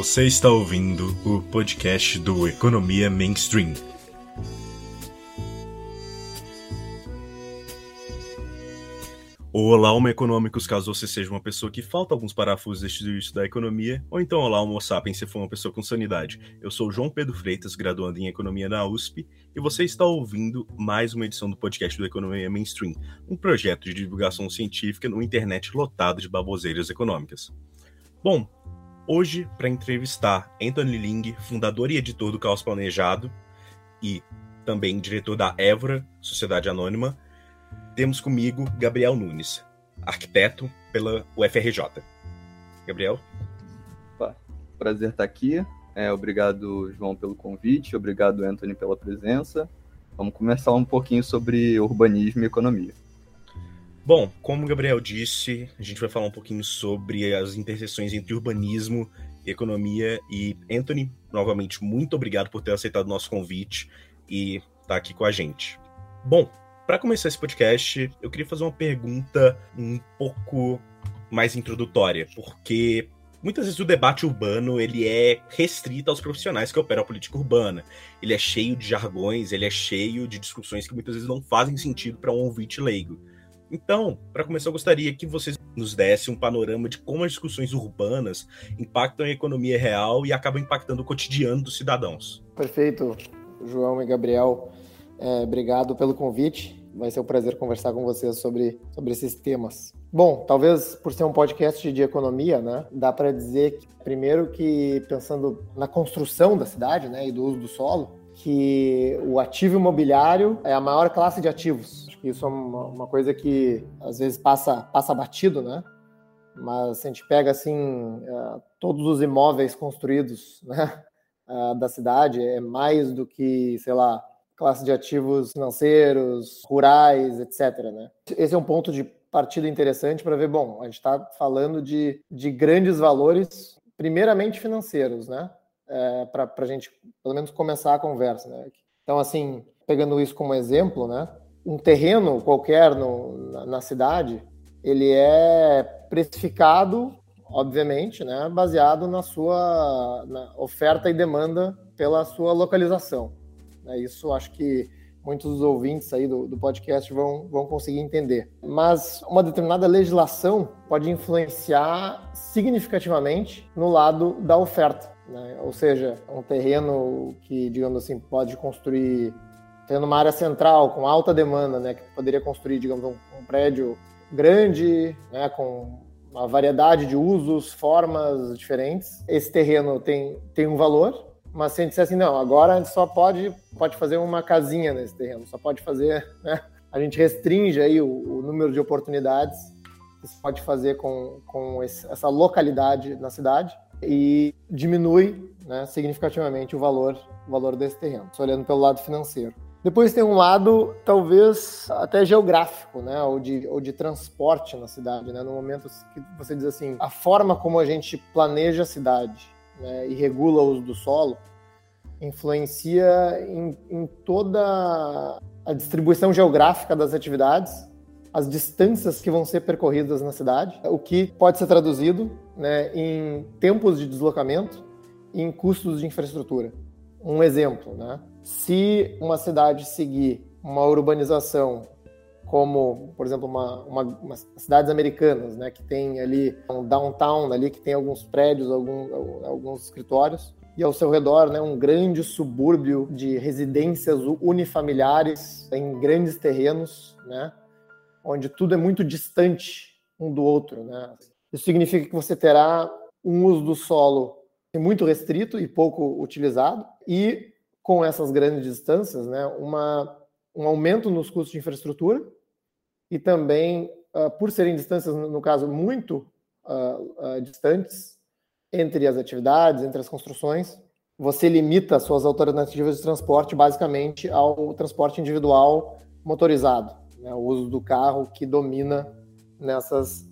Você está ouvindo o podcast do Economia Mainstream. Olá, Homo Econômicos, caso você seja uma pessoa que falta alguns parafusos deste serviço da economia, ou então olá, Homo Sapiens, se for uma pessoa com sanidade. Eu sou João Pedro Freitas, graduando em Economia na USP, e você está ouvindo mais uma edição do podcast do Economia Mainstream, um projeto de divulgação científica no internet lotado de baboseiras econômicas. Bom, hoje, para entrevistar Anthony Ling, fundador e editor do Caos Planejado, e também diretor da Évora, Sociedade Anônima, temos comigo Gabriel Nunes, arquiteto pela UFRJ. Gabriel? Opa, prazer estar aqui. É, obrigado, João, pelo convite. Obrigado, Anthony, pela presença. Vamos começar um pouquinho sobre urbanismo e economia. Bom, como o Gabriel disse, a gente vai falar um pouquinho sobre as interseções entre urbanismo e economia. E, Anthony, novamente, muito obrigado por ter aceitado o nosso convite e estar tá aqui com a gente. Bom, para começar esse podcast, eu queria fazer uma pergunta um pouco mais introdutória, porque muitas vezes o debate urbano ele é restrito aos profissionais que operam a política urbana. Ele é cheio de jargões, ele é cheio de discussões que muitas vezes não fazem sentido para um ouvinte leigo. Então, para começar, eu gostaria que vocês nos dessem um panorama de como as discussões urbanas impactam a economia real e acabam impactando o cotidiano dos cidadãos. Perfeito, João e Gabriel. É, obrigado pelo convite. Vai ser um prazer conversar com vocês sobre, sobre esses temas. Bom, talvez por ser um podcast de economia, né, dá para dizer que, primeiro que pensando na construção da cidade, né, e do uso do solo, que o ativo imobiliário é a maior classe de ativos. Isso é uma, uma coisa que às vezes passa passa batido, né? Mas se a gente pega assim uh, todos os imóveis construídos, né, uh, da cidade é mais do que, sei lá, classe de ativos financeiros, rurais, etc. Né? Esse é um ponto de partida interessante para ver, bom, a gente está falando de, de grandes valores, primeiramente financeiros, né? É, para a gente, pelo menos, começar a conversa. Né? Então, assim, pegando isso como exemplo, né? Um terreno qualquer no, na, na cidade, ele é precificado, obviamente, né? Baseado na sua na oferta e demanda pela sua localização. Né? Isso acho que muitos dos ouvintes aí do, do, podcast vão, vão conseguir entender. Mas uma determinada legislação pode influenciar significativamente no lado da oferta. Né? Ou seja, um terreno que, digamos assim, pode construir tendo uma área central com alta demanda, né, que poderia construir, digamos, um, um prédio grande, né, com uma variedade de usos, formas diferentes. Esse terreno tem, tem um valor, mas se a gente disser assim, não, agora a gente só pode, pode fazer uma casinha nesse terreno, só pode fazer, né? A gente restringe aí o, o número de oportunidades que se pode fazer com, com esse, essa localidade na cidade e diminui né, significativamente o valor, o valor desse terreno, só olhando pelo lado financeiro. Depois tem um lado, talvez até geográfico, né, ou de, ou de transporte na cidade, né, no momento que você diz assim, a forma como a gente planeja a cidade, né, e regula o uso do solo, influencia em, em toda a distribuição geográfica das atividades, as distâncias que vão ser percorridas na cidade, o que pode ser traduzido né, em tempos de deslocamento e em custos de infraestrutura. Um exemplo, né? se uma cidade seguir uma urbanização como, por exemplo, uma, uma, uma, cidades americanas, né, que tem ali um downtown ali que tem alguns prédios, algum, alguns escritórios e ao seu redor, né, um grande subúrbio de residências unifamiliares em grandes terrenos, né, onde tudo é muito distante um do outro, né. Isso significa que você terá um uso do solo muito restrito e pouco utilizado e com essas grandes distâncias, né, uma um aumento nos custos de infraestrutura e também, uh, por serem distâncias, no caso, muito uh, uh, distantes entre as atividades, entre as construções, você limita suas alternativas de transporte basicamente ao transporte individual motorizado, né, o uso do carro que domina nessas,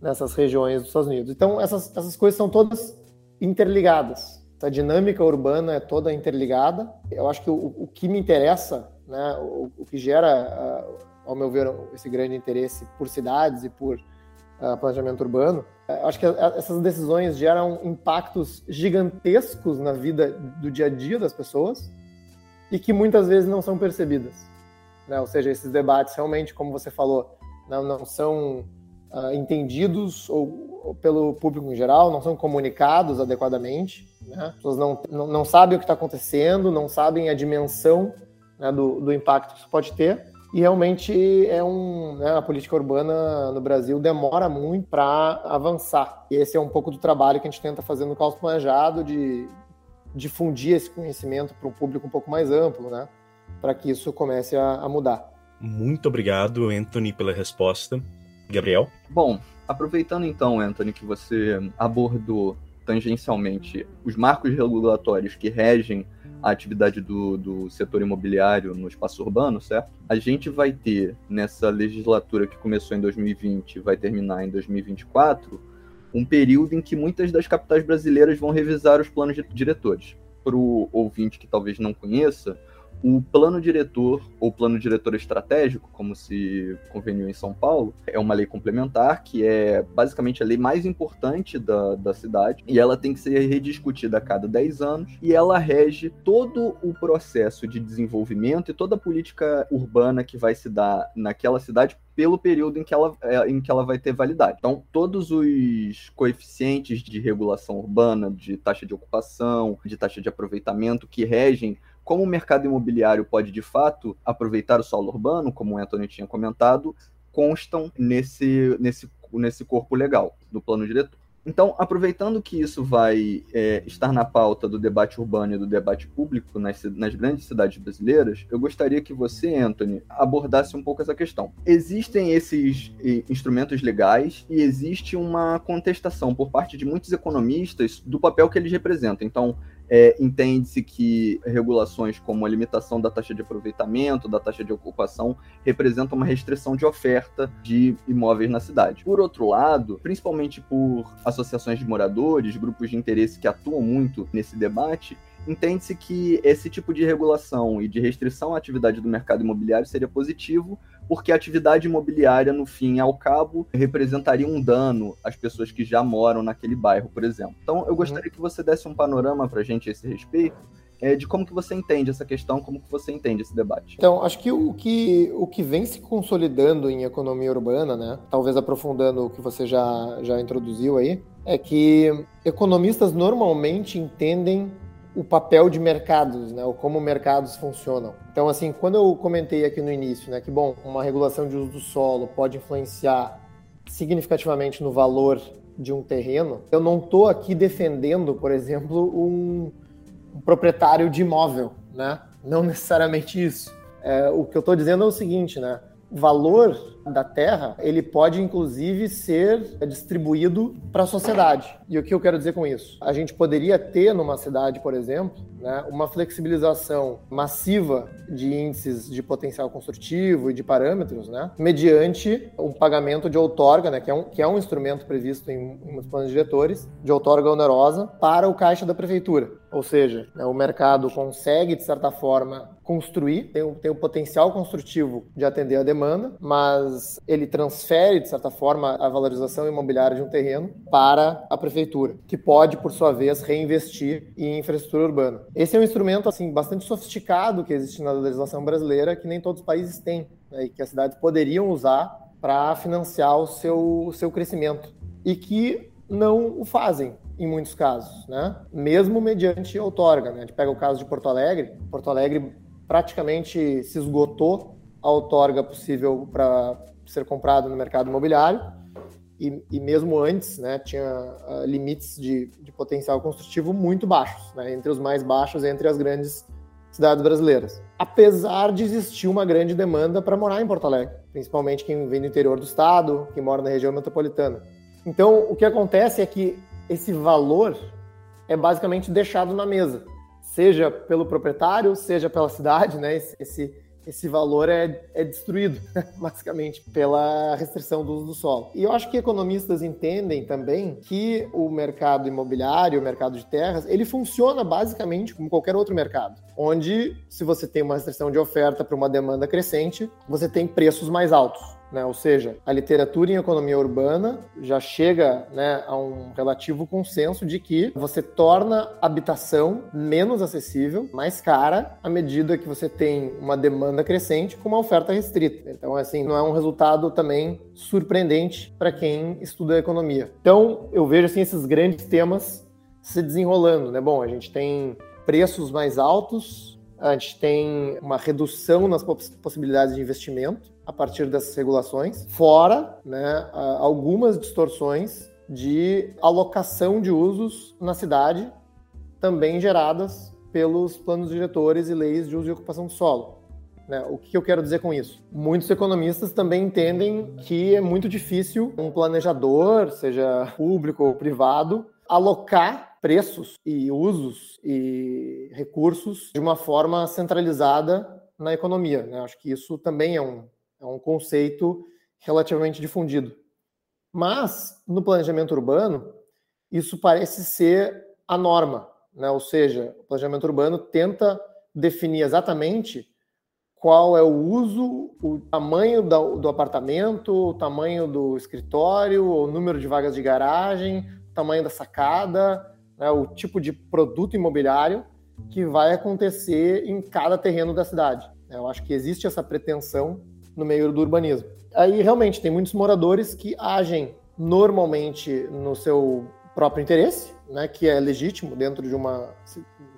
nessas regiões dos Estados Unidos. Então, essas, essas coisas são todas interligadas. A dinâmica urbana é toda interligada. Eu acho que o, o que me interessa, né, o, o que gera ao meu ver, esse grande interesse por cidades e por uh, planejamento urbano, uh, acho que essas decisões geram impactos gigantescos na vida do dia a dia das pessoas e que muitas vezes não são percebidas. Né? Ou seja, esses debates realmente, como você falou, não, não são uh, entendidos ou, ou, pelo público em geral, não são comunicados adequadamente. Né? As pessoas não, não, não sabem o que está acontecendo, não sabem a dimensão né, do, do impacto que isso pode ter. E realmente é um, né, a política urbana no Brasil demora muito para avançar. E esse é um pouco do trabalho que a gente tenta fazer no Caos Planejado, de difundir esse conhecimento para um público um pouco mais amplo, né? Para que isso comece a, a mudar. Muito obrigado, Anthony, pela resposta. Gabriel? Bom, aproveitando então, Anthony, que você abordou tangencialmente os marcos regulatórios que regem a atividade do, do setor imobiliário no espaço urbano, certo? A gente vai ter nessa legislatura que começou em 2020 vai terminar em 2024 um período em que muitas das capitais brasileiras vão revisar os planos diretores. Para o ouvinte que talvez não conheça, o plano diretor, ou plano diretor estratégico, como se conveniu em São Paulo, é uma lei complementar que é basicamente a lei mais importante da, da cidade e ela tem que ser rediscutida a cada 10 anos e ela rege todo o processo de desenvolvimento e toda a política urbana que vai se dar naquela cidade pelo período em que, ela, é, em que ela vai ter validade. Então, todos os coeficientes de regulação urbana, de taxa de ocupação, de taxa de aproveitamento que regem como o mercado imobiliário pode de fato aproveitar o solo urbano, como o Anthony tinha comentado, constam nesse, nesse, nesse corpo legal do plano diretor. Então, aproveitando que isso vai é, estar na pauta do debate urbano e do debate público nas, nas, grandes cidades brasileiras, eu gostaria que você, Anthony, abordasse um pouco essa questão. Existem esses instrumentos legais e existe uma contestação por parte de muitos economistas do papel que eles representam. Então, é, entende-se que regulações como a limitação da taxa de aproveitamento, da taxa de ocupação, representam uma restrição de oferta de imóveis na cidade. Por outro lado, principalmente por associações de moradores, grupos de interesse que atuam muito nesse debate, entende-se que esse tipo de regulação e de restrição à atividade do mercado imobiliário seria positivo, porque a atividade imobiliária, no fim e ao cabo, representaria um dano às pessoas que já moram naquele bairro, por exemplo. Então, eu gostaria que você desse um panorama para a gente a esse respeito, é, de como que você entende essa questão, como que você entende esse debate. Então, acho que o que, o que vem se consolidando em economia urbana, né, talvez aprofundando o que você já, já introduziu aí, é que economistas normalmente entendem o papel de mercados, né, ou como mercados funcionam. Então, assim, quando eu comentei aqui no início, né, que bom, uma regulação de uso do solo pode influenciar significativamente no valor de um terreno, eu não estou aqui defendendo, por exemplo, um, um, proprietário de imóvel, né? Não necessariamente isso. É, o que eu estou dizendo é o seguinte, né? Valor da terra, ele pode inclusive ser distribuído para a sociedade. E o que eu quero dizer com isso? A gente poderia ter numa cidade, por exemplo, né, uma flexibilização massiva de índices de potencial construtivo e de parâmetros, né, mediante um pagamento de outorga, né, que, é um, que é um instrumento previsto em, em planos diretores, de outorga onerosa para o caixa da prefeitura. Ou seja, né, o mercado consegue, de certa forma, construir, tem, tem o potencial construtivo de atender a demanda, mas ele transfere, de certa forma, a valorização imobiliária de um terreno para a prefeitura, que pode, por sua vez, reinvestir em infraestrutura urbana. Esse é um instrumento assim bastante sofisticado que existe na legislação brasileira, que nem todos os países têm, né, e que as cidades poderiam usar para financiar o seu, o seu crescimento, e que não o fazem em muitos casos, né? Mesmo mediante outorga, né? A gente pega o caso de Porto Alegre. Porto Alegre praticamente se esgotou a outorga possível para ser comprado no mercado imobiliário. E, e mesmo antes, né, tinha uh, limites de, de, potencial construtivo muito baixos, né, entre os mais baixos entre as grandes cidades brasileiras. Apesar de existir uma grande demanda para morar em Porto Alegre, principalmente quem vem do interior do estado, quem mora na região metropolitana. Então, o que acontece é que esse valor é basicamente deixado na mesa, seja pelo proprietário, seja pela cidade, né? Esse, esse valor é, é destruído, basicamente, pela restrição do uso do solo. E eu acho que economistas entendem também que o mercado imobiliário, o mercado de terras, ele funciona basicamente como qualquer outro mercado, onde se você tem uma restrição de oferta para uma demanda crescente, você tem preços mais altos. Né? Ou seja, a literatura em economia urbana já chega né, a um relativo consenso de que você torna habitação menos acessível, mais cara, à medida que você tem uma demanda crescente com uma oferta restrita. Então, assim, não é um resultado também surpreendente para quem estuda economia. Então, eu vejo assim, esses grandes temas se desenrolando. Né? Bom, a gente tem preços mais altos, a gente tem uma redução nas possibilidades de investimento a partir dessas regulações, fora né, algumas distorções de alocação de usos na cidade, também geradas pelos planos diretores e leis de uso e ocupação do solo. Né? O que eu quero dizer com isso? Muitos economistas também entendem que é muito difícil um planejador, seja público ou privado, alocar preços e usos e recursos de uma forma centralizada na economia. Né? Acho que isso também é um, é um conceito relativamente difundido. Mas, no planejamento urbano, isso parece ser a norma. Né? Ou seja, o planejamento urbano tenta definir exatamente qual é o uso, o tamanho do, apartamento, o tamanho do escritório, o número de vagas de garagem, o tamanho da sacada, né? o tipo de produto imobiliário que vai acontecer em cada terreno da cidade. Eu acho que existe essa pretensão no meio do urbanismo. Aí realmente tem muitos moradores que agem normalmente no seu próprio interesse, né, que é legítimo dentro de uma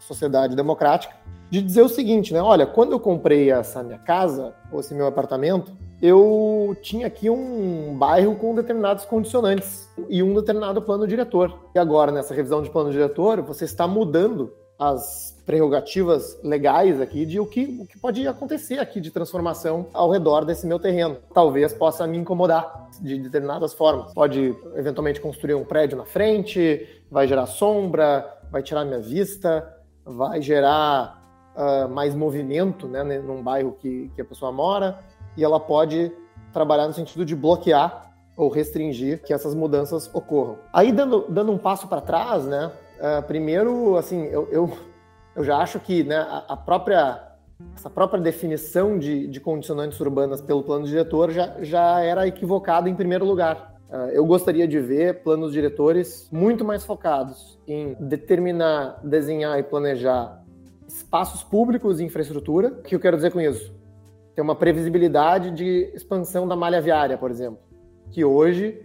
sociedade democrática, de dizer o seguinte, né, olha, quando eu comprei essa minha casa ou esse meu apartamento, eu tinha aqui um bairro com determinados condicionantes e um determinado plano diretor. E agora, nessa revisão de plano diretor, você está mudando as prerrogativas legais aqui de o que, o que pode acontecer aqui de transformação ao redor desse meu terreno. Talvez possa me incomodar de determinadas formas. Pode eventualmente construir um prédio na frente, vai gerar sombra, vai tirar minha vista, vai gerar uh, mais movimento né, num bairro que, que a pessoa mora, e ela pode trabalhar no sentido de bloquear ou restringir que essas mudanças ocorram. Aí, dando, dando um passo para trás, né, uh, primeiro, assim, eu, eu eu já acho que né, a, própria essa própria definição de, de, condicionantes urbanas pelo plano diretor já, já era equivocada em primeiro lugar. Uh, eu gostaria de ver planos diretores muito mais focados em determinar, desenhar e planejar espaços públicos e infraestrutura. O que eu quero dizer com isso? Ter uma previsibilidade de expansão da malha viária, por exemplo, que hoje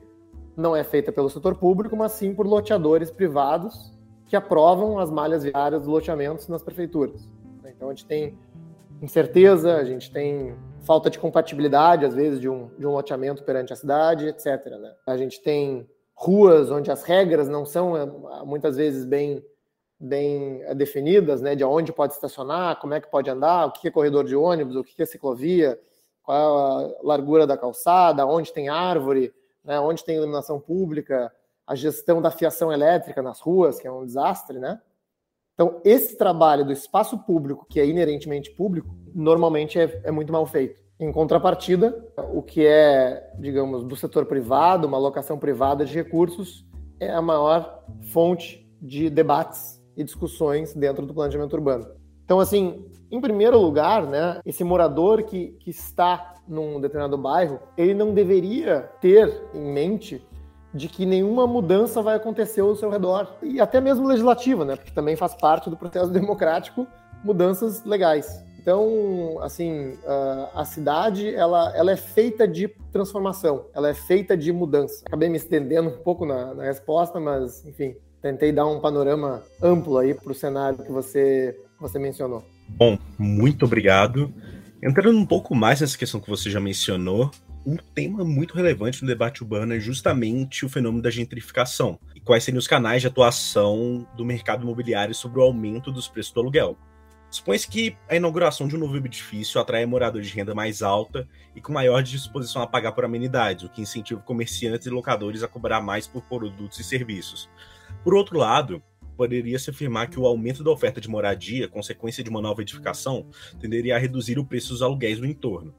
não é feita pelo setor público, mas sim por loteadores privados que aprovam as malhas viárias dos loteamentos nas prefeituras. Então a gente tem incerteza, a gente tem falta de compatibilidade, às vezes, de um, de um loteamento perante a cidade, etc. Né? A gente tem ruas onde as regras não são eh, muitas vezes bem bem eh, definidas, né, de onde pode estacionar, como é que pode andar, o que é corredor de ônibus, o que é ciclovia, qual é a largura da calçada, onde tem árvore, né, onde tem iluminação pública, a gestão da fiação elétrica nas ruas, que é um desastre, né? Então, esse trabalho do espaço público, que é inerentemente público, normalmente é, é, muito mal feito. Em contrapartida, o que é, digamos, do setor privado, uma alocação privada de recursos, é a maior fonte de debates e discussões dentro do planejamento urbano. Então, assim, em primeiro lugar, né, esse morador que, que está num determinado bairro, ele não deveria ter em mente de que nenhuma mudança vai acontecer ao seu redor. E até mesmo legislativa, né? Porque também faz parte do processo democrático mudanças legais. Então, assim, a cidade, ela, ela é feita de transformação, ela é feita de mudança. Acabei me estendendo um pouco na, na resposta, mas, enfim, tentei dar um panorama amplo aí para o cenário que você, você mencionou. Bom, muito obrigado. Entrando um pouco mais nessa questão que você já mencionou, um tema muito relevante no debate urbano é justamente o fenômeno da gentrificação e quais seriam os canais de atuação do mercado imobiliário sobre o aumento dos preços do aluguel. Supõe-se que a inauguração de um novo edifício atrai moradores de renda mais alta e com maior disposição a pagar por amenidades, o que incentiva comerciantes e locadores a cobrar mais por produtos e serviços. Por outro lado, poderia-se afirmar que o aumento da oferta de moradia, consequência de uma nova edificação, tenderia a reduzir o preço dos aluguéis no entorno.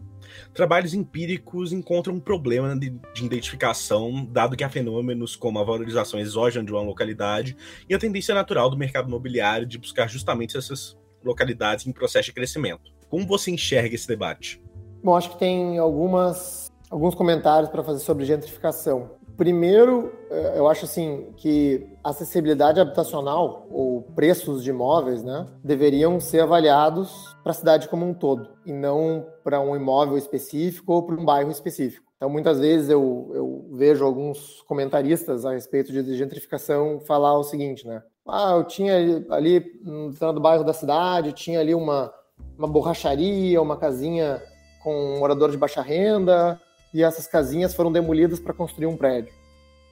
Trabalhos empíricos encontram um problema de, de identificação, dado que há fenômenos como a valorização exógena de uma localidade e a tendência natural do mercado imobiliário de buscar justamente essas localidades em processo de crescimento. Como você enxerga esse debate? Bom, acho que tem algumas alguns comentários para fazer sobre gentrificação. Primeiro, é, eu acho assim que acessibilidade habitacional ou preços de imóveis, né, deveriam ser avaliados para a cidade como um todo e não para um imóvel específico ou para um bairro específico. Então, muitas vezes eu, eu vejo alguns comentaristas a respeito de gentrificação falar o seguinte, né? Ah, eu tinha ali no determinado bairro da cidade, tinha ali uma, uma borracharia, uma casinha com um morador de baixa renda, e essas casinhas foram demolidas para construir um prédio.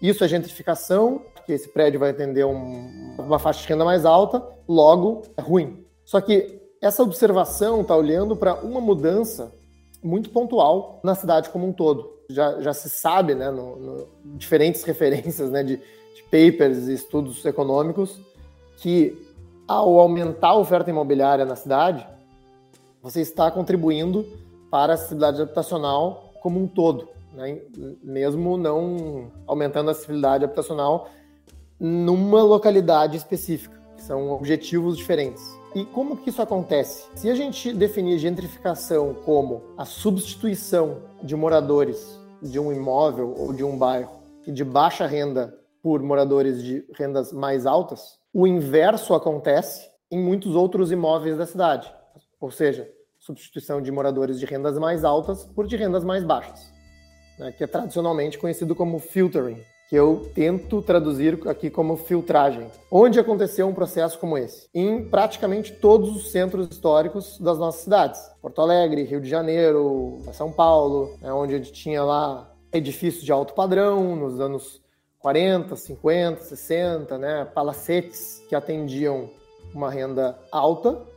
Isso é gentrificação, porque esse prédio vai atender um, uma faixa de renda mais alta, logo é ruim. Só que essa observação está olhando para uma mudança muito pontual na cidade como um todo. Já, já se sabe, né, no, no diferentes referências né, de, de papers e estudos econômicos, que ao aumentar a oferta imobiliária na cidade, você está contribuindo para a acessibilidade habitacional como um todo, né? mesmo não aumentando a acessibilidade habitacional numa localidade específica, são objetivos diferentes. E como que isso acontece? Se a gente definir gentrificação como a substituição de moradores de um imóvel ou de um bairro de baixa renda por moradores de rendas mais altas, o inverso acontece em muitos outros imóveis da cidade. Ou seja, substituição de moradores de rendas mais altas por de rendas mais baixas, né, que é tradicionalmente conhecido como filtering, que eu tento traduzir aqui como filtragem. Onde aconteceu um processo como esse? Em praticamente todos os centros históricos das nossas cidades. Porto Alegre, Rio de Janeiro, São Paulo, né, onde tinha lá edifícios de alto padrão nos anos 40, 50, 60, né, palacetes que atendiam uma renda alta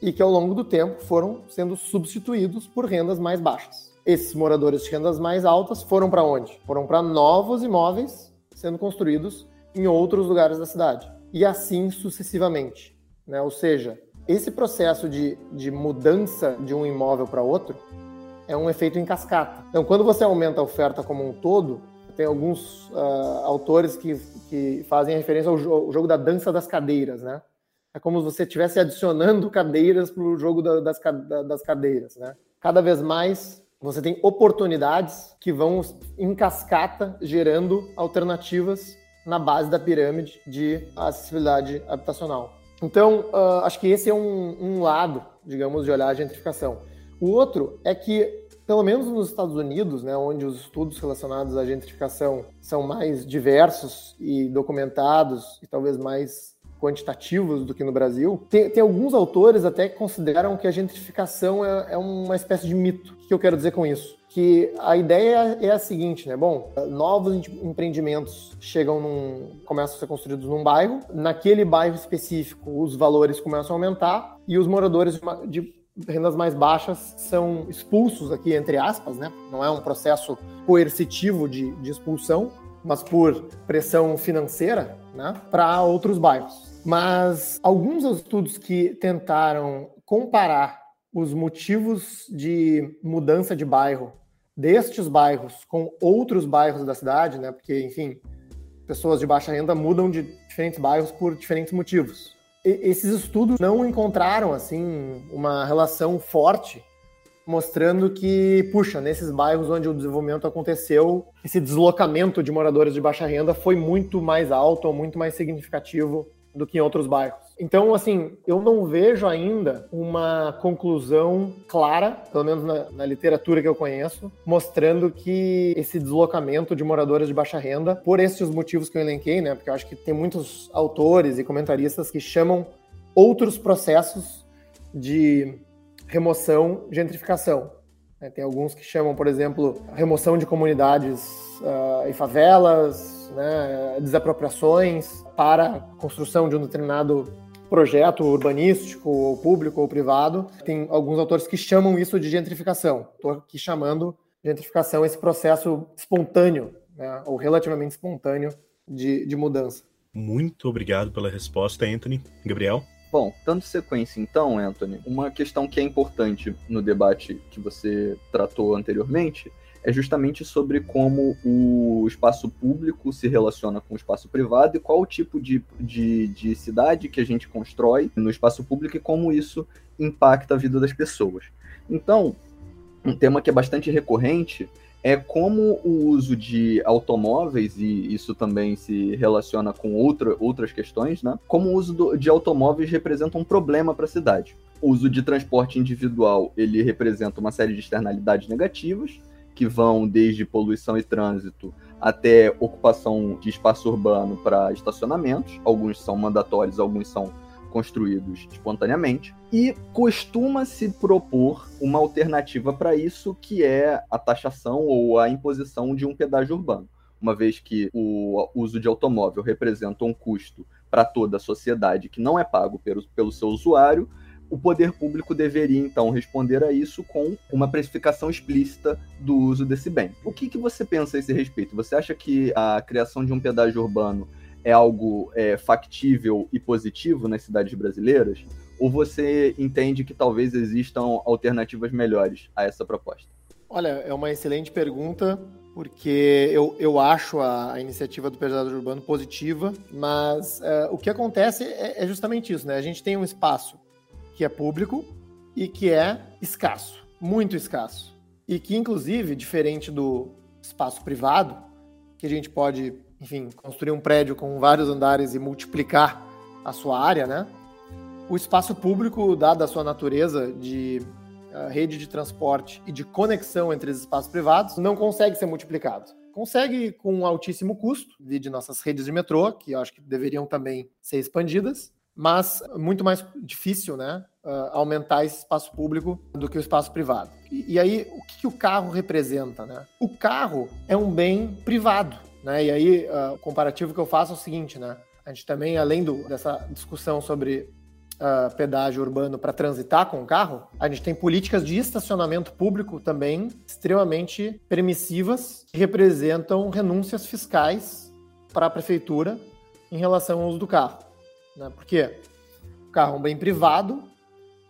e que ao longo do tempo foram sendo substituídos por rendas mais baixas. Esses moradores de rendas mais altas foram para onde? Foram para novos imóveis sendo construídos em outros lugares da cidade. E assim sucessivamente. Né? Ou seja, esse processo de, de mudança de um imóvel para outro é um efeito em cascata. Então, quando você aumenta a oferta como um todo, tem alguns uh, autores que, que fazem referência ao, ao jogo da dança das cadeiras, né? É como se você estivesse adicionando cadeiras para o jogo da, das, das cadeiras, né? Cada vez mais você tem oportunidades que vão em cascata gerando alternativas na base da pirâmide de acessibilidade habitacional. Então, uh, acho que esse é um, um, lado, digamos, de olhar a gentrificação. O outro é que, pelo menos nos Estados Unidos, né, onde os estudos relacionados à gentrificação são mais diversos e documentados e talvez mais quantitativos do que no Brasil. Tem, tem, alguns autores até que consideram que a gentrificação é, é uma espécie de mito. O que eu quero dizer com isso? que a ideia é a seguinte, né? Bom, novos empreendimentos chegam num, começam a ser construídos num bairro, naquele bairro específico os valores começam a aumentar e os moradores de, de rendas mais baixas são expulsos aqui entre aspas, né? Não é um processo coercitivo de, de expulsão, mas por pressão financeira, né? Para outros bairros. Mas alguns estudos que tentaram comparar os motivos de mudança de bairro destes bairros com outros bairros da cidade, né? Porque, enfim, pessoas de baixa renda mudam de diferentes bairros por diferentes motivos. E esses estudos não encontraram assim uma relação forte mostrando que, puxa, nesses bairros onde o desenvolvimento aconteceu, esse deslocamento de moradores de baixa renda foi muito mais alto ou muito mais significativo do que em outros bairros. Então, assim, eu não vejo ainda uma conclusão clara, pelo menos na, na, literatura que eu conheço, mostrando que esse deslocamento de moradores de baixa renda, por esses motivos que eu elenquei, né? Porque eu acho que tem muitos autores e comentaristas que chamam outros processos de remoção, gentrificação. Né? Tem alguns que chamam, por exemplo, remoção de comunidades uh, e favelas, né, desapropriações para a construção de um determinado projeto urbanístico, ou público ou privado. Tem alguns autores que chamam isso de gentrificação. Estou aqui chamando gentrificação esse processo espontâneo, né, ou relativamente espontâneo de, de mudança. Muito obrigado pela resposta, Anthony. Gabriel? Bom, dando sequência então, Anthony, uma questão que é importante no debate que você tratou anteriormente é justamente sobre como o espaço público se relaciona com o espaço privado e qual o tipo de, de, de cidade que a gente constrói no espaço público e como isso impacta a vida das pessoas. Então, um tema que é bastante recorrente é como o uso de automóveis, e isso também se relaciona com outra, outras questões, né? Como o uso do, de automóveis representa um problema para a cidade. O uso de transporte individual, ele representa uma série de externalidades negativas, que vão desde poluição e trânsito até ocupação de espaço urbano para estacionamentos. Alguns são mandatórios, alguns são construídos espontaneamente, e costuma-se propor uma alternativa para isso, que é a taxação ou a imposição de um pedágio urbano. Uma vez que o uso de automóvel representa um custo para toda a sociedade que não é pago pelo, pelo seu usuário, o poder público deveria então responder a isso com uma precificação explícita do uso desse bem. O que, que você pensa a esse respeito? Você acha que a criação de um pedágio urbano é algo é, factível e positivo nas cidades brasileiras? Ou você entende que talvez existam alternativas melhores a essa proposta? Olha, é uma excelente pergunta, porque eu, eu acho a, a iniciativa do pedágio urbano positiva, mas uh, o que acontece é, é justamente isso, né? A gente tem um espaço que é público e que é escasso, muito escasso. E que, inclusive, diferente do espaço privado, que a gente pode enfim, construir um prédio com vários andares e multiplicar a sua área, né? O espaço público, dada a sua natureza de uh, rede de transporte e de conexão entre os espaços privados, não consegue ser multiplicado. Consegue com um altíssimo custo, de nossas redes de metrô, que eu acho que deveriam também ser expandidas, mas muito mais difícil, né, uh, aumentar esse espaço público do que o espaço privado. E, e aí, o que, que o carro representa, né? O carro é um bem privado né? E aí, uh, o comparativo que eu faço é o seguinte, né? A gente também, além do, dessa discussão sobre uh, pedágio urbano para transitar com o carro, a gente tem políticas de estacionamento público também extremamente permissivas, que representam renúncias fiscais para a prefeitura em relação ao uso do carro. Né? Porque o carro é um bem privado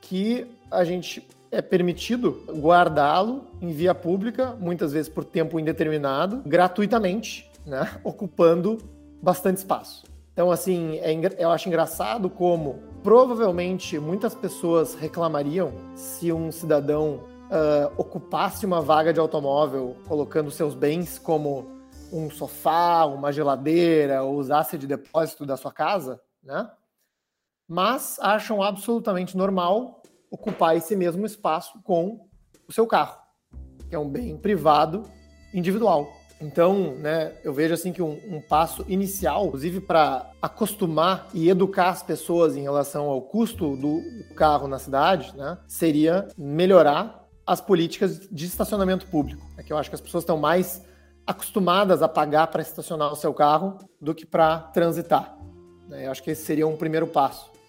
que a gente é permitido guardá-lo em via pública, muitas vezes por tempo indeterminado, gratuitamente, né, ocupando bastante espaço. Então, assim, é, eu acho engraçado como provavelmente muitas pessoas reclamariam se um cidadão uh, ocupasse uma vaga de automóvel colocando seus bens como um sofá, uma geladeira, ou usasse de depósito da sua casa, né? Mas acham absolutamente normal ocupar esse mesmo espaço com o seu carro, que é um bem privado individual. Então, né, eu vejo assim que um, um passo inicial, inclusive para acostumar e educar as pessoas em relação ao custo do carro na cidade, né, seria melhorar as políticas de estacionamento público. É que eu acho que as pessoas estão mais acostumadas a pagar para estacionar o seu carro do que para transitar. Né? Eu acho que esse seria um primeiro passo.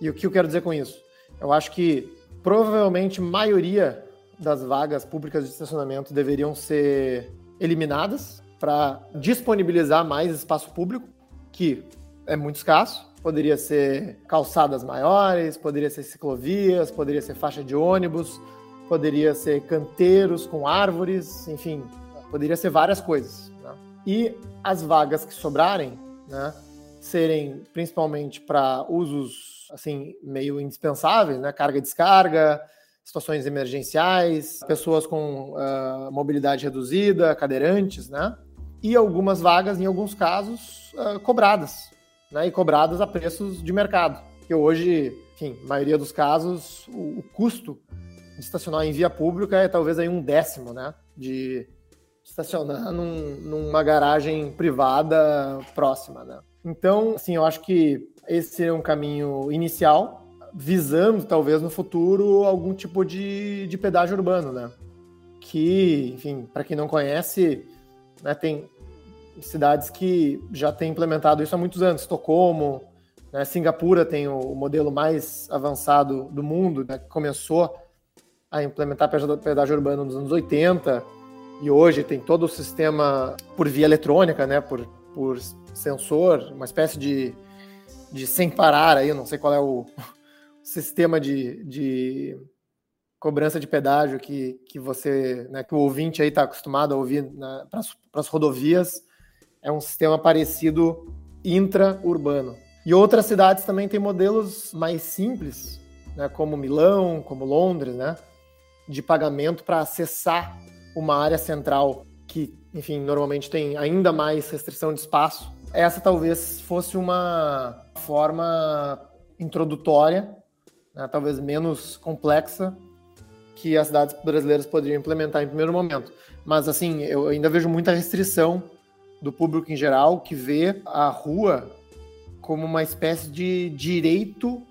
E o que eu quero dizer com isso? Eu acho que provavelmente maioria das vagas públicas de estacionamento deveriam ser eliminadas para disponibilizar mais espaço público, que é muito escasso. Poderia ser calçadas maiores, poderia ser ciclovias, poderia ser faixa de ônibus, poderia ser canteiros com árvores, enfim, poderia ser várias coisas. Né? E as vagas que sobrarem, né, serem principalmente para usos assim meio indispensáveis, né, carga e descarga, situações emergenciais, pessoas com uh, mobilidade reduzida, cadeirantes, né? E algumas vagas, em alguns casos, uh, cobradas, né? E cobradas a preços de mercado. Que hoje, enfim, maioria dos casos, o, o custo de estacionar em via pública é talvez aí um décimo, né? De estacionar num, numa garagem privada próxima, né? Então, assim, eu acho que esse seria um caminho inicial visando, talvez, no futuro, algum tipo de, de pedágio urbano, né? Que, enfim, para quem não conhece, né, tem cidades que já têm implementado isso há muitos anos. Estocolmo, né, Singapura tem o, modelo mais avançado do mundo, né, que começou a implementar pedágio urbano nos anos 80 e hoje tem todo o sistema por via eletrônica, né, por, por sensor, uma espécie de, de sem parar aí, não sei qual é o, sistema de, de cobrança de pedágio que, que você, né, que o ouvinte aí está acostumado a ouvir para as rodovias, é um sistema parecido intra-urbano. E outras cidades também têm modelos mais simples, né, como Milão, como Londres, né, de pagamento para acessar uma área central que, enfim, normalmente tem ainda mais restrição de espaço. Essa talvez fosse uma forma introdutória, né, talvez menos complexa, que as cidades brasileiras poderiam implementar em primeiro momento. Mas, assim, eu ainda vejo muita restrição do público em geral que vê a rua como uma espécie de direito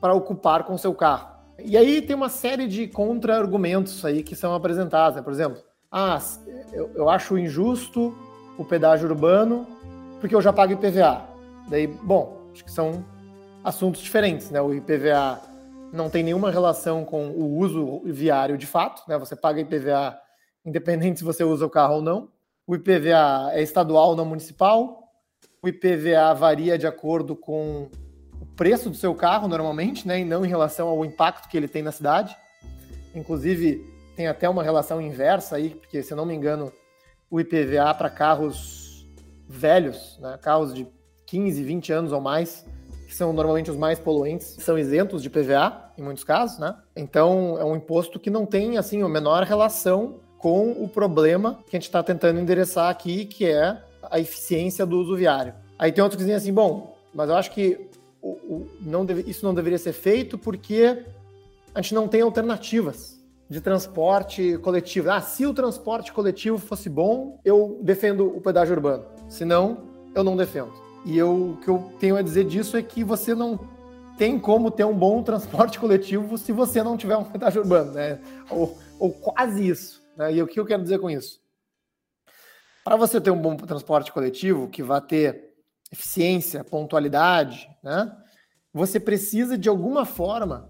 para ocupar com seu carro. E aí tem uma série de contra-argumentos aí que são apresentados. Né? Por exemplo, ah, eu, eu acho injusto o pedágio urbano porque eu já pago IPVA. Daí, bom, acho que são assuntos diferentes, né? O IPVA não tem nenhuma relação com o uso viário de fato, né? Você paga IPVA independente se você usa o carro ou não. O IPVA é estadual, não municipal. O IPVA varia de acordo com o preço do seu carro, normalmente, né? E não em relação ao impacto que ele tem na cidade. Inclusive, tem até uma relação inversa aí, porque, se eu não me engano, o IPVA para carros velhos, né? carros de 15, 20 anos ou mais, que são normalmente os mais poluentes, são isentos de PVA, em muitos casos, né? Então, é um imposto que não tem, assim, a menor relação com o problema que a gente está tentando endereçar aqui, que é a eficiência do uso viário. Aí tem outros que dizem assim, bom, mas eu acho que o, o, não deve, isso não deveria ser feito porque a gente não tem alternativas de transporte coletivo. Ah, se o transporte coletivo fosse bom, eu defendo o pedágio urbano. Se não, eu não defendo. E eu, o que eu tenho a dizer disso é que você não tem como ter um bom transporte coletivo se você não tiver um pedágio urbano, né? Ou, ou quase isso. Né? E o que eu quero dizer com isso? Para você ter um bom transporte coletivo, que vai ter eficiência, pontualidade, né? Você precisa de alguma forma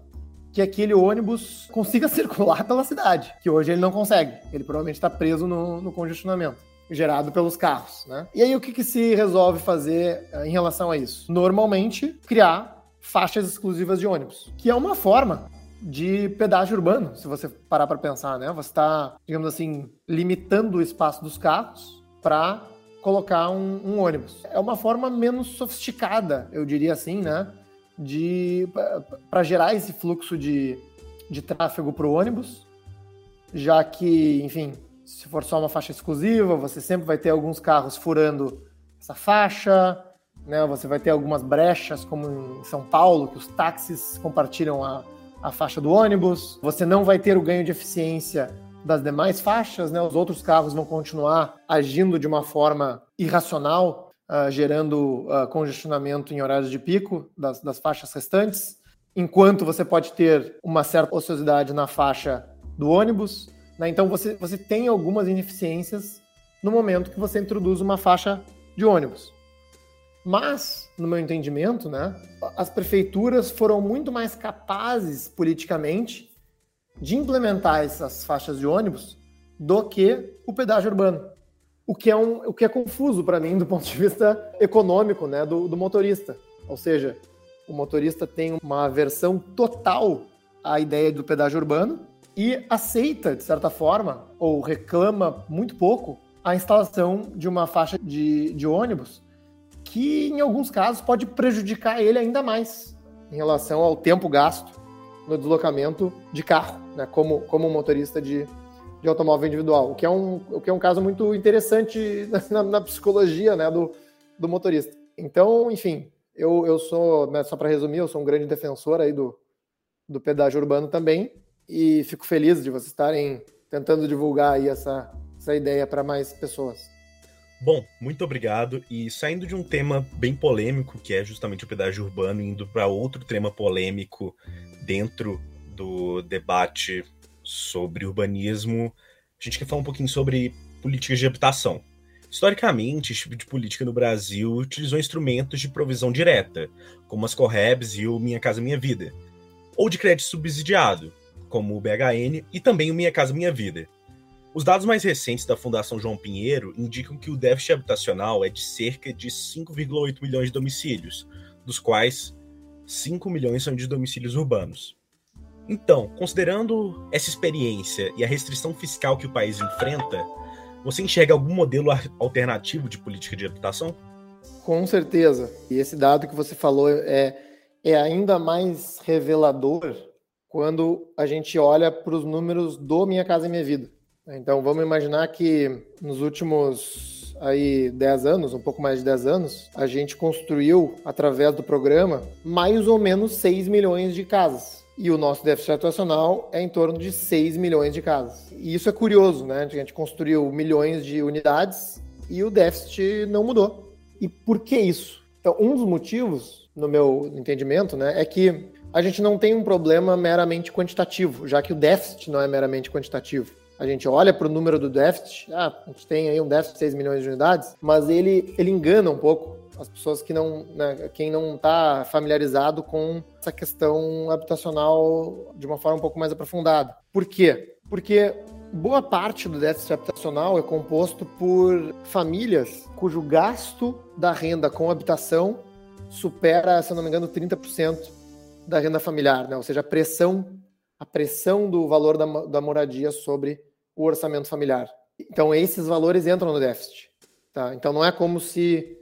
que aquele ônibus consiga circular pela cidade, que hoje ele não consegue. Ele provavelmente está preso no, no, congestionamento gerado pelos carros, né? E aí o que, que se resolve fazer eh, em relação a isso? Normalmente criar faixas exclusivas de ônibus, que é uma forma de pedágio urbano, se você parar para pensar, né? Você está, digamos assim, limitando o espaço dos carros para colocar um, um, ônibus. É uma forma menos sofisticada, eu diria assim, né? De para gerar esse fluxo de, de tráfego para o ônibus, já que, enfim, se for só uma faixa exclusiva, você sempre vai ter alguns carros furando essa faixa, né? Você vai ter algumas brechas, como em São Paulo, que os táxis compartilham a a faixa do ônibus, você não vai ter o ganho de eficiência das demais faixas, né? Os outros carros vão continuar agindo de uma forma irracional, uh, gerando uh, congestionamento em horários de pico das, das faixas restantes, enquanto você pode ter uma certa ociosidade na faixa do ônibus. Né? Então você, você tem algumas ineficiências no momento que você introduz uma faixa de ônibus. Mas, no meu entendimento, né, as prefeituras foram muito mais capazes politicamente de implementar essas faixas de ônibus do que o pedágio urbano. O que é, um, o que é confuso para mim do ponto de vista econômico né, do, do motorista. Ou seja, o motorista tem uma aversão total à ideia do pedágio urbano e aceita, de certa forma, ou reclama muito pouco, a instalação de uma faixa de, de ônibus que em alguns casos pode prejudicar ele ainda mais em relação ao tempo gasto no deslocamento de carro, né, como, como motorista de, de automóvel individual, o que é um, o que é um caso muito interessante na, na psicologia né, do, do motorista. Então, enfim, eu, eu sou, né, só para resumir, eu sou um grande defensor aí do, do pedágio urbano também e fico feliz de vocês estarem tentando divulgar aí essa, essa ideia para mais pessoas. Bom, muito obrigado. E saindo de um tema bem polêmico, que é justamente o pedágio urbano, indo para outro tema polêmico dentro do debate sobre urbanismo, a gente quer falar um pouquinho sobre políticas de habitação. Historicamente, esse tipo de política no Brasil utilizou instrumentos de provisão direta, como as Correbs e o Minha Casa Minha Vida, ou de crédito subsidiado, como o BHN e também o Minha Casa Minha Vida. Os dados mais recentes da Fundação João Pinheiro indicam que o déficit habitacional é de cerca de 5,8 milhões de domicílios, dos quais 5 milhões são de domicílios urbanos. Então, considerando essa experiência e a restrição fiscal que o país enfrenta, você enxerga algum modelo alternativo de política de habitação? Com certeza. E esse dado que você falou é, é ainda mais revelador quando a gente olha para os números do Minha Casa e Minha Vida. Então vamos imaginar que nos últimos aí 10 anos, um pouco mais de 10 anos, a gente construiu através do programa mais ou menos 6 milhões de casas. E o nosso déficit habitacional é em torno de 6 milhões de casas. E isso é curioso, né? A gente construiu milhões de unidades e o déficit não mudou. E por que isso? Então, um dos motivos, no meu entendimento, né, é que a gente não tem um problema meramente quantitativo, já que o déficit não é meramente quantitativo. A gente olha para o número do déficit, ah, a gente tem aí um déficit de 6 milhões de unidades, mas ele, ele engana um pouco as pessoas que não, né, quem não está familiarizado com essa questão habitacional de uma forma um pouco mais aprofundada. Por quê? Porque boa parte do déficit habitacional é composto por famílias cujo gasto da renda com habitação supera, se não me engano, 30% da renda familiar, né? ou seja, a pressão, a pressão do valor da, da moradia sobre o orçamento familiar. Então, esses valores entram no déficit. Tá? Então, não é como se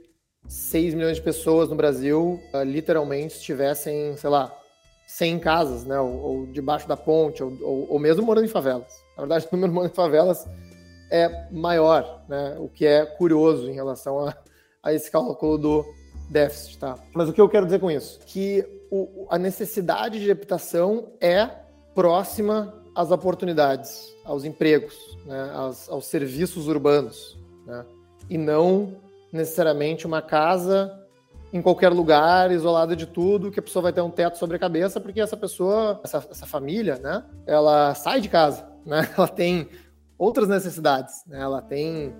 6 milhões de pessoas no Brasil uh, literalmente estivessem, sei lá, sem casas, né? Ou, ou debaixo da ponte, ou, ou, ou, mesmo morando em favelas. Na verdade, o número morando em favelas é maior, né? O que é curioso em relação a, a esse cálculo do déficit, tá? Mas o que eu quero dizer com isso? Que o, a necessidade de habitação é próxima às oportunidades, aos empregos, né? aos, aos serviços urbanos, né? E não necessariamente uma casa em qualquer lugar, isolada de tudo, que a pessoa vai ter um teto sobre a cabeça, porque essa pessoa, essa, essa família, né, ela sai de casa, né, ela tem outras necessidades, né, ela tem,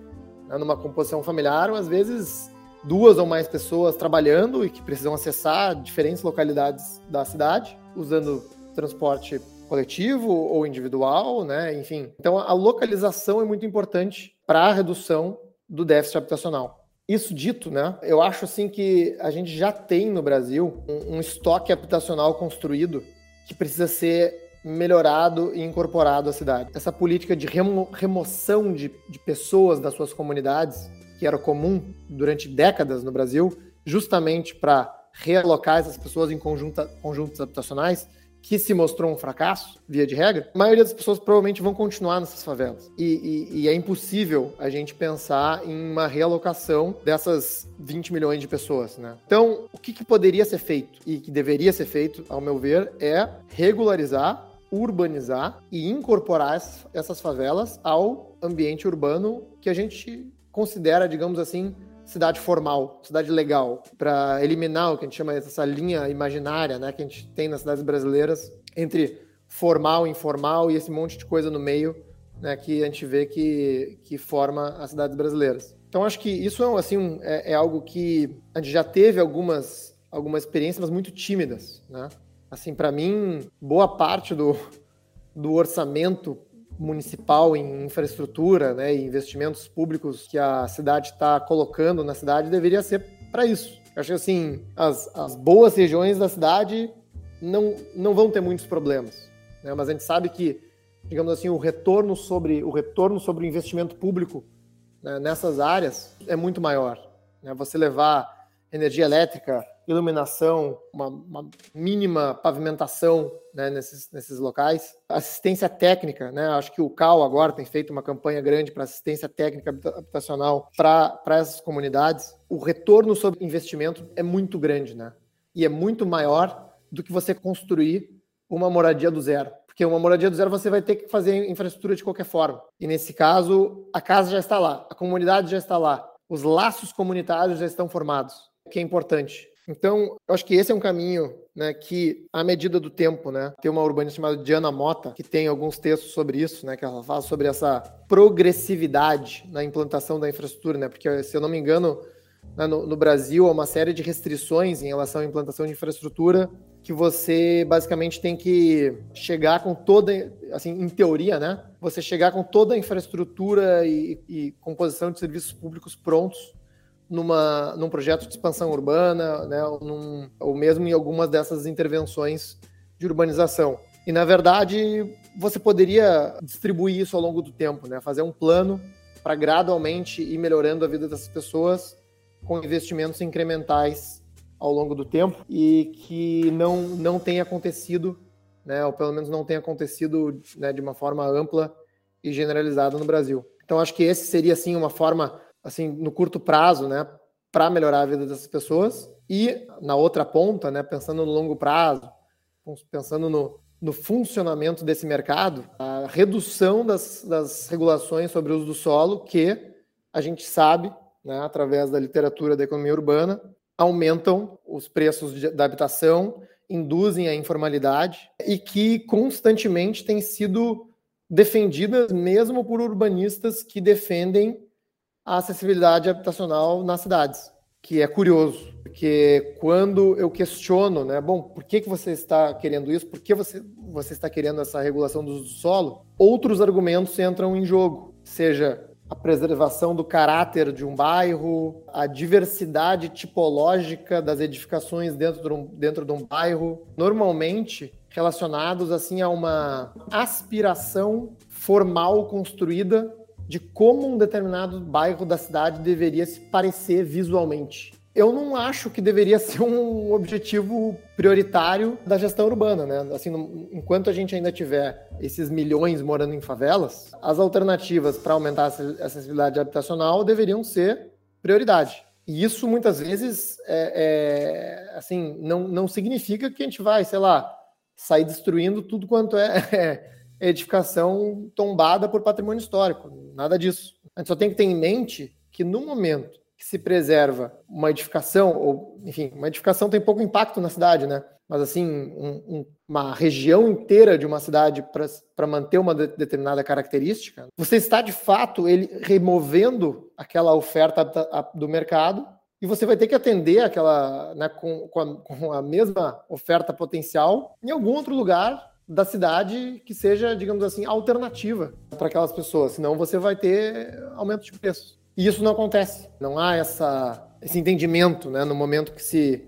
né, numa composição familiar, às vezes duas ou mais pessoas trabalhando e que precisam acessar diferentes localidades da cidade, usando transporte coletivo ou individual, né, enfim. Então a localização é muito importante para a redução do déficit habitacional. Isso dito, né? Eu acho assim que a gente já tem no Brasil um, um estoque habitacional construído que precisa ser melhorado e incorporado à cidade. Essa política de remo remoção de, de pessoas das suas comunidades, que era comum durante décadas no Brasil, justamente para realocar essas pessoas em conjunta, conjuntos habitacionais, que se mostrou um fracasso, via de regra, a maioria das pessoas provavelmente vão continuar nessas favelas. E, e, e, é impossível a gente pensar em uma realocação dessas 20 milhões de pessoas, né? Então, o que, que poderia ser feito e que deveria ser feito, ao meu ver, é regularizar urbanizar e incorporar essas favelas ao ambiente urbano que a gente considera, digamos assim, cidade formal, cidade legal, para eliminar o que a gente chama dessa linha imaginária, né, que a gente tem nas cidades brasileiras entre formal, informal e esse monte de coisa no meio, né, que a gente vê que, que forma as cidades brasileiras. Então acho que isso assim é, é algo que a gente já teve algumas algumas experiências, mas muito tímidas, né? Assim, para mim, boa parte do, do orçamento municipal em infraestrutura né, e investimentos públicos que a cidade está colocando na cidade deveria ser para isso. Eu acho que assim, as, as boas regiões da cidade não, não vão ter muitos problemas. Né, mas a gente sabe que, digamos assim, o retorno sobre o retorno sobre o investimento público né, nessas áreas é muito maior. Né? Você levar energia elétrica iluminação, uma, uma mínima pavimentação né, nesses, nesses locais. Assistência técnica, né? Acho que o CAL agora tem feito uma campanha grande para assistência técnica habitacional para essas comunidades. O retorno sobre investimento é muito grande, né? E é muito maior do que você construir uma moradia do zero. Porque uma moradia do zero você vai ter que fazer infraestrutura de qualquer forma. E nesse caso, a casa já está lá, a comunidade já está lá, os laços comunitários já estão formados, que é importante. Então, eu acho que esse é um caminho né, que, à medida do tempo, né, tem uma urbanista chamada Diana Mota, que tem alguns textos sobre isso, né, que ela fala sobre essa progressividade na implantação da infraestrutura, né, porque, se eu não me engano, né, no, no, Brasil há uma série de restrições em relação à implantação de infraestrutura que você basicamente tem que chegar com toda, assim, em teoria, né, você chegar com toda a infraestrutura e, e composição de serviços públicos prontos numa, num projeto de expansão urbana, né, ou, num, ou mesmo em algumas dessas intervenções de urbanização. E, na verdade, você poderia distribuir isso ao longo do tempo, né, fazer um plano para gradualmente ir melhorando a vida dessas pessoas com investimentos incrementais ao longo do tempo e que não, não tenha acontecido, né, ou pelo menos não tenha acontecido né, de uma forma ampla e generalizada no Brasil. Então acho que esse seria assim uma forma assim no curto prazo, né, para melhorar a vida dessas pessoas e na outra ponta, né, pensando no longo prazo, pensando no, no funcionamento desse mercado, a redução das, das regulações sobre o uso do solo, que a gente sabe, né, através da literatura da economia urbana, aumentam os preços de, da habitação, induzem a informalidade e que constantemente têm sido defendidas mesmo por urbanistas que defendem a acessibilidade habitacional nas cidades, que é curioso, porque quando eu questiono, né, bom, por que, que você está querendo isso? Por que você, você está querendo essa regulação do uso do solo? Outros argumentos entram em jogo, seja a preservação do caráter de um bairro, a diversidade tipológica das edificações dentro de um, dentro de um bairro, normalmente relacionados assim a uma aspiração formal construída de como um determinado bairro da cidade deveria se parecer visualmente. Eu não acho que deveria ser um objetivo prioritário da gestão urbana, né? Assim, enquanto a gente ainda tiver esses milhões morando em favelas, as alternativas para aumentar a acessibilidade habitacional deveriam ser prioridade. E isso muitas vezes é, é, assim não, não significa que a gente vai, sei lá, sair destruindo tudo quanto é, é edificação tombada por patrimônio histórico. Nada disso. A gente só tem que ter em mente que no momento que se preserva uma edificação, ou enfim, uma edificação tem pouco impacto na cidade, né? Mas assim, um, um, uma região inteira de uma cidade para manter uma de, determinada característica, você está de fato ele removendo aquela oferta do mercado e você vai ter que atender aquela né, com, com, a, com a mesma oferta potencial em algum outro lugar da cidade que seja, digamos assim, alternativa para aquelas pessoas, senão você vai ter aumento de preço. E isso não acontece. Não há essa, esse entendimento né, no momento que se,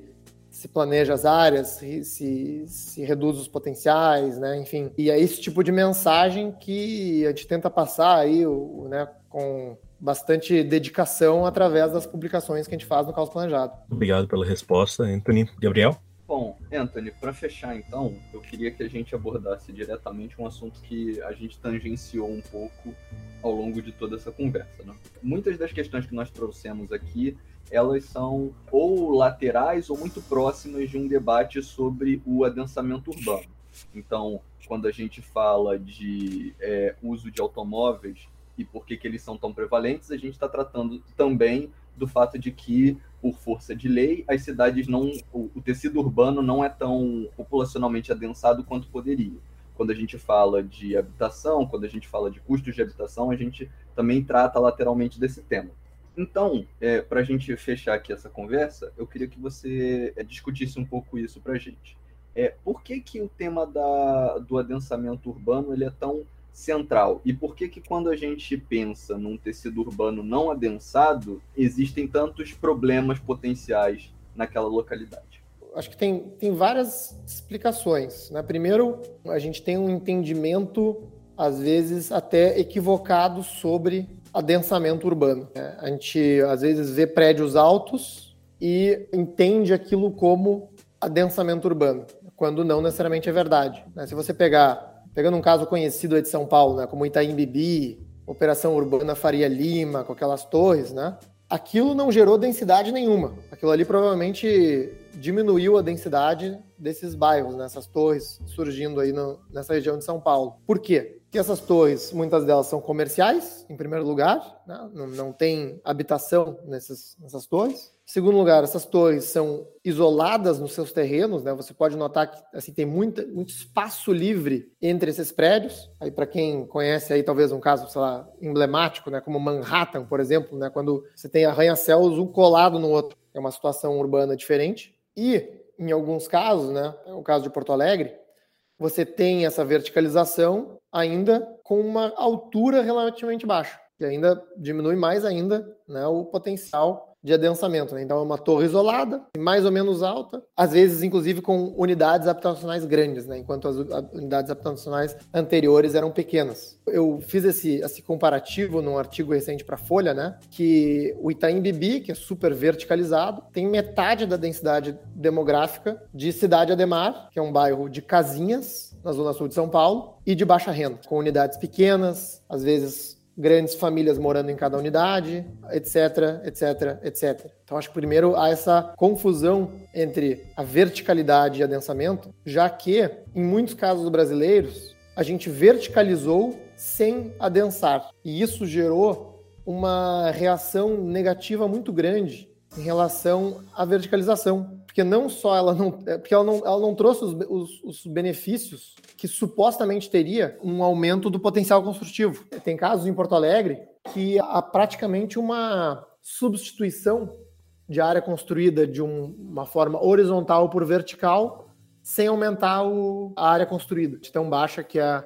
se planeja as áreas, se, se, se reduz os potenciais, né, enfim. E é esse tipo de mensagem que a gente tenta passar aí o, né, com bastante dedicação através das publicações que a gente faz no Caos Planejado. Obrigado pela resposta, Anthony. Gabriel? Bom, Anthony, para fechar então, eu queria que a gente abordasse diretamente um assunto que a gente tangenciou um pouco ao longo de toda essa conversa. Né? Muitas das questões que nós trouxemos aqui, elas são ou laterais ou muito próximas de um debate sobre o adensamento urbano. Então, quando a gente fala de é, uso de automóveis e por que, que eles são tão prevalentes, a gente está tratando também do fato de que, por força de lei, as cidades não. O, o tecido urbano não é tão populacionalmente adensado quanto poderia. Quando a gente fala de habitação, quando a gente fala de custos de habitação, a gente também trata lateralmente desse tema. Então, é, para a gente fechar aqui essa conversa, eu queria que você é, discutisse um pouco isso para a gente. É, por que, que o tema da, do adensamento urbano ele é tão central. E por que que quando a gente pensa num tecido urbano não adensado, existem tantos problemas potenciais naquela localidade? Acho que tem, tem várias explicações. Né? Primeiro, a gente tem um entendimento, às vezes, até equivocado sobre adensamento urbano. Né? A gente, às vezes, vê prédios altos e entende aquilo como adensamento urbano, quando não necessariamente é verdade. Né? Se você pegar pegando um caso conhecido aí de São Paulo, né, como Itaim Bibi, Operação Urbana Faria Lima, com aquelas torres, né? Aquilo não gerou densidade nenhuma. Aquilo ali provavelmente diminuiu a densidade desses bairros, nessas né, torres surgindo aí no, nessa região de São Paulo. Por quê? Porque essas torres, muitas delas são comerciais, em primeiro lugar, né? não, não tem habitação nessas, nessas torres. Segundo lugar, essas torres são isoladas nos seus terrenos, né? Você pode notar que assim tem muita, muito espaço livre entre esses prédios. Aí para quem conhece aí talvez um caso, sei lá, emblemático, né, como Manhattan, por exemplo, né, quando você tem arranha-céus um colado no outro, é uma situação urbana diferente. E em alguns casos, né, é o caso de Porto Alegre, você tem essa verticalização ainda com uma altura relativamente baixa, que ainda diminui mais ainda, né, o potencial de adensamento. Né? Então, é uma torre isolada, mais ou menos alta, às vezes, inclusive, com unidades habitacionais grandes, né? enquanto as unidades habitacionais anteriores eram pequenas. Eu fiz esse, esse comparativo num artigo recente para a Folha, né? que o Itaim Bibi, que é super verticalizado, tem metade da densidade demográfica de Cidade Ademar, que é um bairro de casinhas, na zona sul de São Paulo, e de baixa renda, com unidades pequenas, às vezes grandes famílias morando em cada unidade, etc, etc, etc. Então acho que primeiro há essa confusão entre a verticalidade e adensamento, já que em muitos casos brasileiros a gente verticalizou sem adensar. E isso gerou uma reação negativa muito grande em relação à verticalização, porque não só ela não, é, porque ela não, ela não trouxe os, os, os benefícios que supostamente teria um aumento do potencial construtivo. Tem casos em Porto Alegre que há praticamente uma substituição de área construída de um, uma forma horizontal por vertical, sem aumentar o, a área construída, de tão baixa que é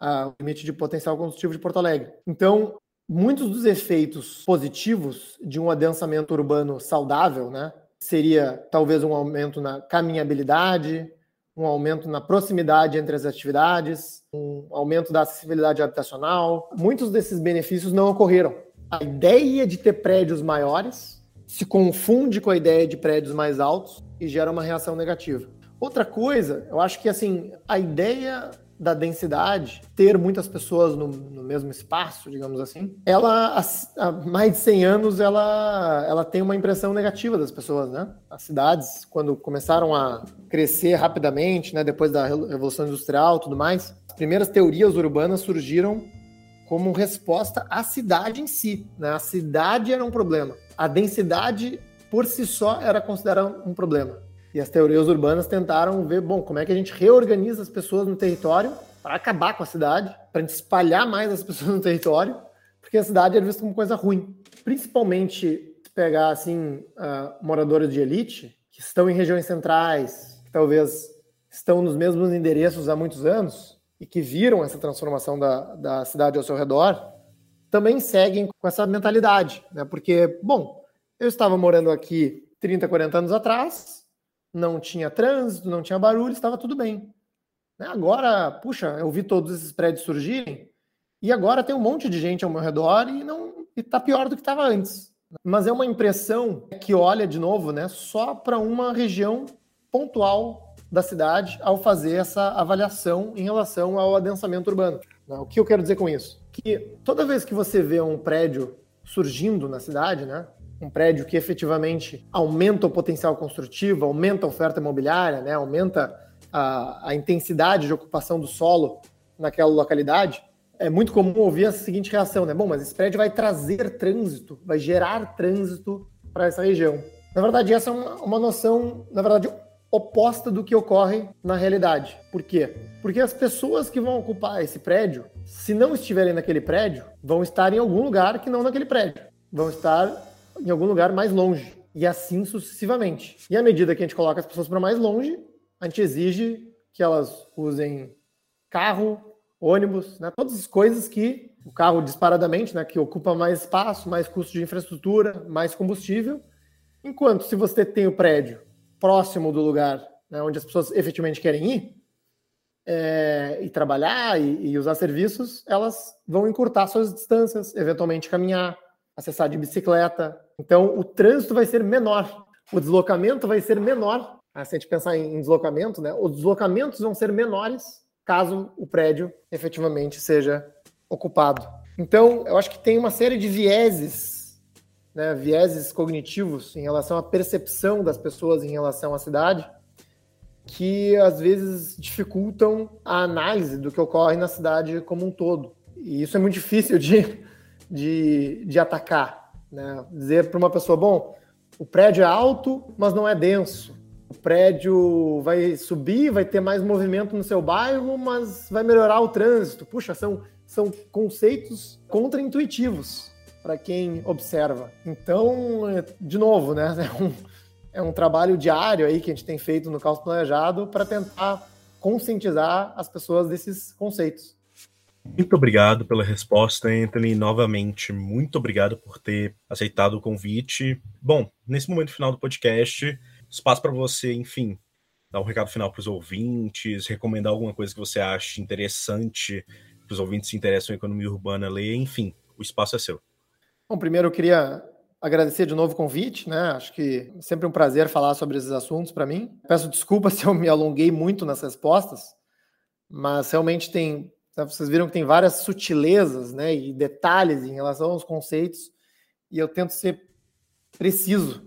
o limite de potencial construtivo de Porto Alegre. Então, muitos dos efeitos positivos de um adensamento urbano saudável, né, seria talvez um aumento na caminhabilidade, um aumento na proximidade entre as atividades, um aumento da acessibilidade habitacional. Muitos desses benefícios não ocorreram. A ideia de ter prédios maiores se confunde com a ideia de prédios mais altos e gera uma reação negativa. Outra coisa, eu acho que assim, a ideia da densidade, ter muitas pessoas no, no, mesmo espaço, digamos assim, ela há, mais de 100 anos ela, ela tem uma impressão negativa das pessoas, né? As cidades, quando começaram a crescer rapidamente, né, depois da revolução industrial, tudo mais, as primeiras teorias urbanas surgiram como resposta à cidade em si, né? A cidade era um problema. A densidade por si só era considerada um problema. E as teorias urbanas tentaram ver, bom, como é que a gente reorganiza as pessoas no território para acabar com a cidade, para espalhar mais as pessoas no território, porque a cidade era vista como coisa ruim. Principalmente pegar assim uh, moradores de elite que estão em regiões centrais, que talvez estão nos mesmos endereços há muitos anos e que viram essa transformação da, da cidade ao seu redor, também seguem com essa mentalidade, né? Porque, bom, eu estava morando aqui 30, 40 anos atrás, não tinha trânsito, não tinha barulho, estava tudo bem. Né, agora, puxa, eu vi todos esses prédios surgirem e agora tem um monte de gente ao meu redor e não está pior do que estava antes. Mas é uma impressão que olha de novo, né, só para uma região pontual da cidade ao fazer essa avaliação em relação ao adensamento urbano. Né, o que eu quero dizer com isso? Que toda vez que você vê um prédio surgindo na cidade, né, um prédio que efetivamente aumenta o potencial construtivo, aumenta a oferta imobiliária, né, aumenta a, a intensidade de ocupação do solo naquela localidade, é muito comum ouvir a seguinte reação, né? Bom, mas esse prédio vai trazer trânsito, vai gerar trânsito para essa região. Na verdade, essa é uma, uma noção, na verdade, oposta do que ocorre na realidade. Por quê? Porque as pessoas que vão ocupar esse prédio, se não estiverem naquele prédio, vão estar em algum lugar que não naquele prédio. Vão estar em algum lugar mais longe. E assim sucessivamente. E à medida que a gente coloca as pessoas para mais longe, a gente exige que elas usem carro, ônibus, né? todas as coisas que o carro disparadamente, né, que ocupa mais espaço, mais custo de infraestrutura, mais combustível. Enquanto se você tem o prédio próximo do lugar né, onde as pessoas efetivamente querem ir é, e trabalhar e, e usar serviços, elas vão encurtar suas distâncias, eventualmente caminhar, acessar de bicicleta. Então, o trânsito vai ser menor, o deslocamento vai ser menor. Ah, se a gente pensar em deslocamento, né, os deslocamentos vão ser menores caso o prédio efetivamente seja ocupado. Então, eu acho que tem uma série de vieses, né, vieses cognitivos em relação à percepção das pessoas em relação à cidade, que às vezes dificultam a análise do que ocorre na cidade como um todo. E isso é muito difícil de, de, de atacar. Né? Dizer para uma pessoa, bom, o prédio é alto, mas não é denso. O prédio vai subir, vai ter mais movimento no seu bairro, mas vai melhorar o trânsito. Puxa, são, são conceitos contraintuitivos para quem observa. Então, de novo, né? É um, é um trabalho diário aí que a gente tem feito no Caos Planejado para tentar conscientizar as pessoas desses conceitos. Muito obrigado pela resposta, Anthony. Novamente, muito obrigado por ter aceitado o convite. Bom, nesse momento final do podcast, espaço para você, enfim, dar um recado final para os ouvintes, recomendar alguma coisa que você ache interessante, que os ouvintes se interessam em economia urbana ler, enfim, o espaço é seu. Bom, primeiro eu queria agradecer de novo o convite, né? Acho que é sempre um prazer falar sobre esses assuntos para mim. Peço desculpas se eu me alonguei muito nas respostas, mas realmente tem. Vocês viram que tem várias sutilezas né, e detalhes em relação aos conceitos, e eu tento ser preciso,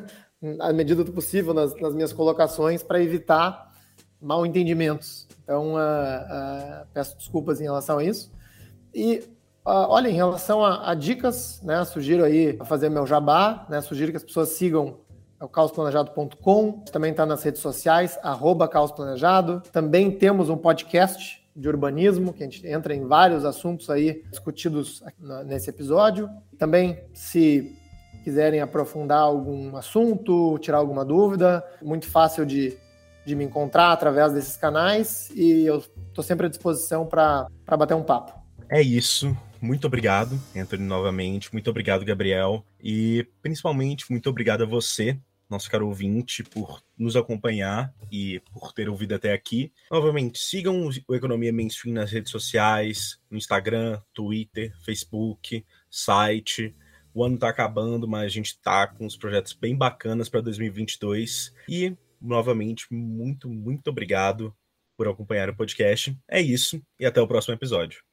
à medida do possível, nas, nas minhas colocações, para evitar mal entendimentos. Então, uh, uh, peço desculpas em relação a isso. E uh, olha, em relação a, a, dicas, né, sugiro aí fazer meu jabá, né, sugiro que as pessoas sigam o caosplanejado.com, também está nas redes sociais, arroba caosplanejado. Também temos um podcast de urbanismo, que a gente entra em vários assuntos aí discutidos nesse episódio. Também, se quiserem aprofundar algum assunto, tirar alguma dúvida, muito fácil de, de me encontrar através desses canais e eu estou sempre à disposição para bater um papo. É isso. Muito obrigado, Anthony, novamente. Muito obrigado, Gabriel. E principalmente, muito obrigado a você nosso caro ouvinte, por nos acompanhar e por ter ouvido até aqui. Novamente, sigam o Economia Mainstream nas redes sociais, no Instagram, Twitter, Facebook, site. O ano está acabando, mas a gente está com uns projetos bem bacanas para 2022. E, novamente, muito, muito obrigado por acompanhar o podcast. É isso, e até o próximo episódio.